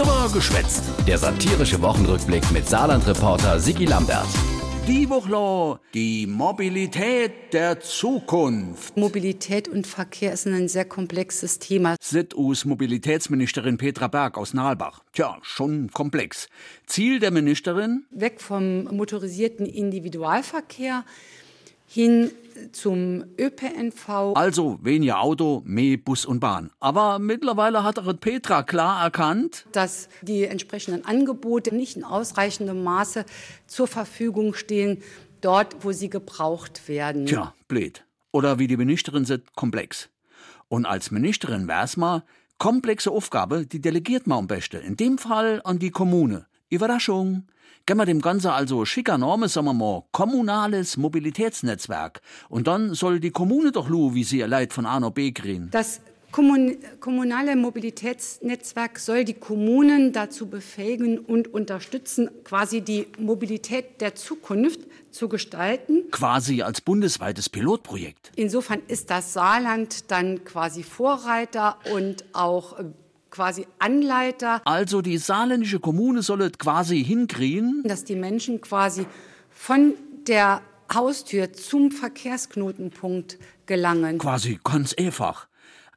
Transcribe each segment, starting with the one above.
Drüber geschwätzt. Der satirische Wochenrückblick mit Saarland-Reporter Sigi Lambert. Die Woche die Mobilität der Zukunft. Mobilität und Verkehr ist ein sehr komplexes Thema. Sit us Mobilitätsministerin Petra Berg aus Nalbach. Tja, schon komplex. Ziel der Ministerin? Weg vom motorisierten Individualverkehr hin zum ÖPNV. Also weniger Auto, mehr Bus und Bahn. Aber mittlerweile hat auch Petra klar erkannt, dass die entsprechenden Angebote nicht in ausreichendem Maße zur Verfügung stehen, dort, wo sie gebraucht werden. Tja, blöd. Oder wie die Ministerin sagt, komplex. Und als Ministerin wär's mal, komplexe Aufgabe, die delegiert man am besten. In dem Fall an die Kommune. Überraschung. Gehen wir dem Ganze also schicker Name, sagen wir mal, kommunales Mobilitätsnetzwerk. Und dann soll die Kommune doch lu, wie sie ihr Leid von A nach B kriegen. Das Kommun kommunale Mobilitätsnetzwerk soll die Kommunen dazu befähigen und unterstützen, quasi die Mobilität der Zukunft zu gestalten. Quasi als bundesweites Pilotprojekt. Insofern ist das Saarland dann quasi Vorreiter und auch quasi Anleiter. Also die saarländische Kommune solle quasi hinkriegen, dass die Menschen quasi von der Haustür zum Verkehrsknotenpunkt gelangen. Quasi ganz einfach.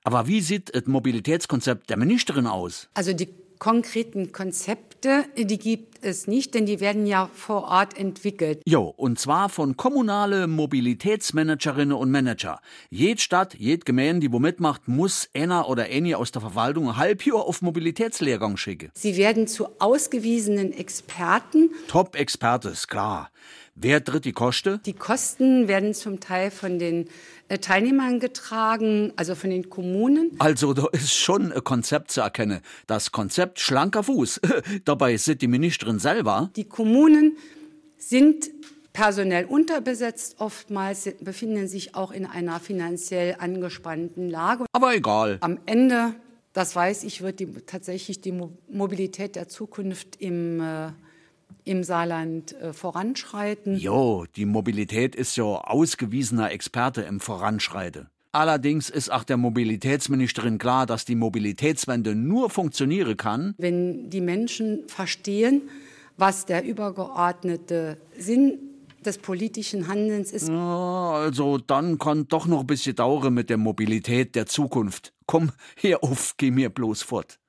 Aber wie sieht das Mobilitätskonzept der Ministerin aus? Also die konkreten Konzepte, die gibt es nicht, denn die werden ja vor Ort entwickelt. Jo, und zwar von kommunale Mobilitätsmanagerinnen und Manager. Jed Stadt, jed Gemeinde, die wo mitmacht, muss einer oder eine aus der Verwaltung ein Halbjahr auf Mobilitätslehrgang schicken. Sie werden zu ausgewiesenen Experten. Top-Experte, ist klar. Wer tritt die Kosten? Die Kosten werden zum Teil von den äh, Teilnehmern getragen, also von den Kommunen. Also da ist schon ein Konzept zu erkennen. Das Konzept schlanker Fuß. Dabei sind die Ministerin selber. Die Kommunen sind personell unterbesetzt oftmals, befinden sich auch in einer finanziell angespannten Lage. Aber egal. Am Ende, das weiß ich, wird die, tatsächlich die Mobilität der Zukunft im äh, im Saarland äh, voranschreiten. Jo, die Mobilität ist ja ausgewiesener Experte im Voranschreiten. Allerdings ist auch der Mobilitätsministerin klar, dass die Mobilitätswende nur funktionieren kann, wenn die Menschen verstehen, was der übergeordnete Sinn des politischen Handelns ist. Ja, also dann kann doch noch ein bisschen dauern mit der Mobilität der Zukunft. Komm, hier auf, geh mir bloß fort.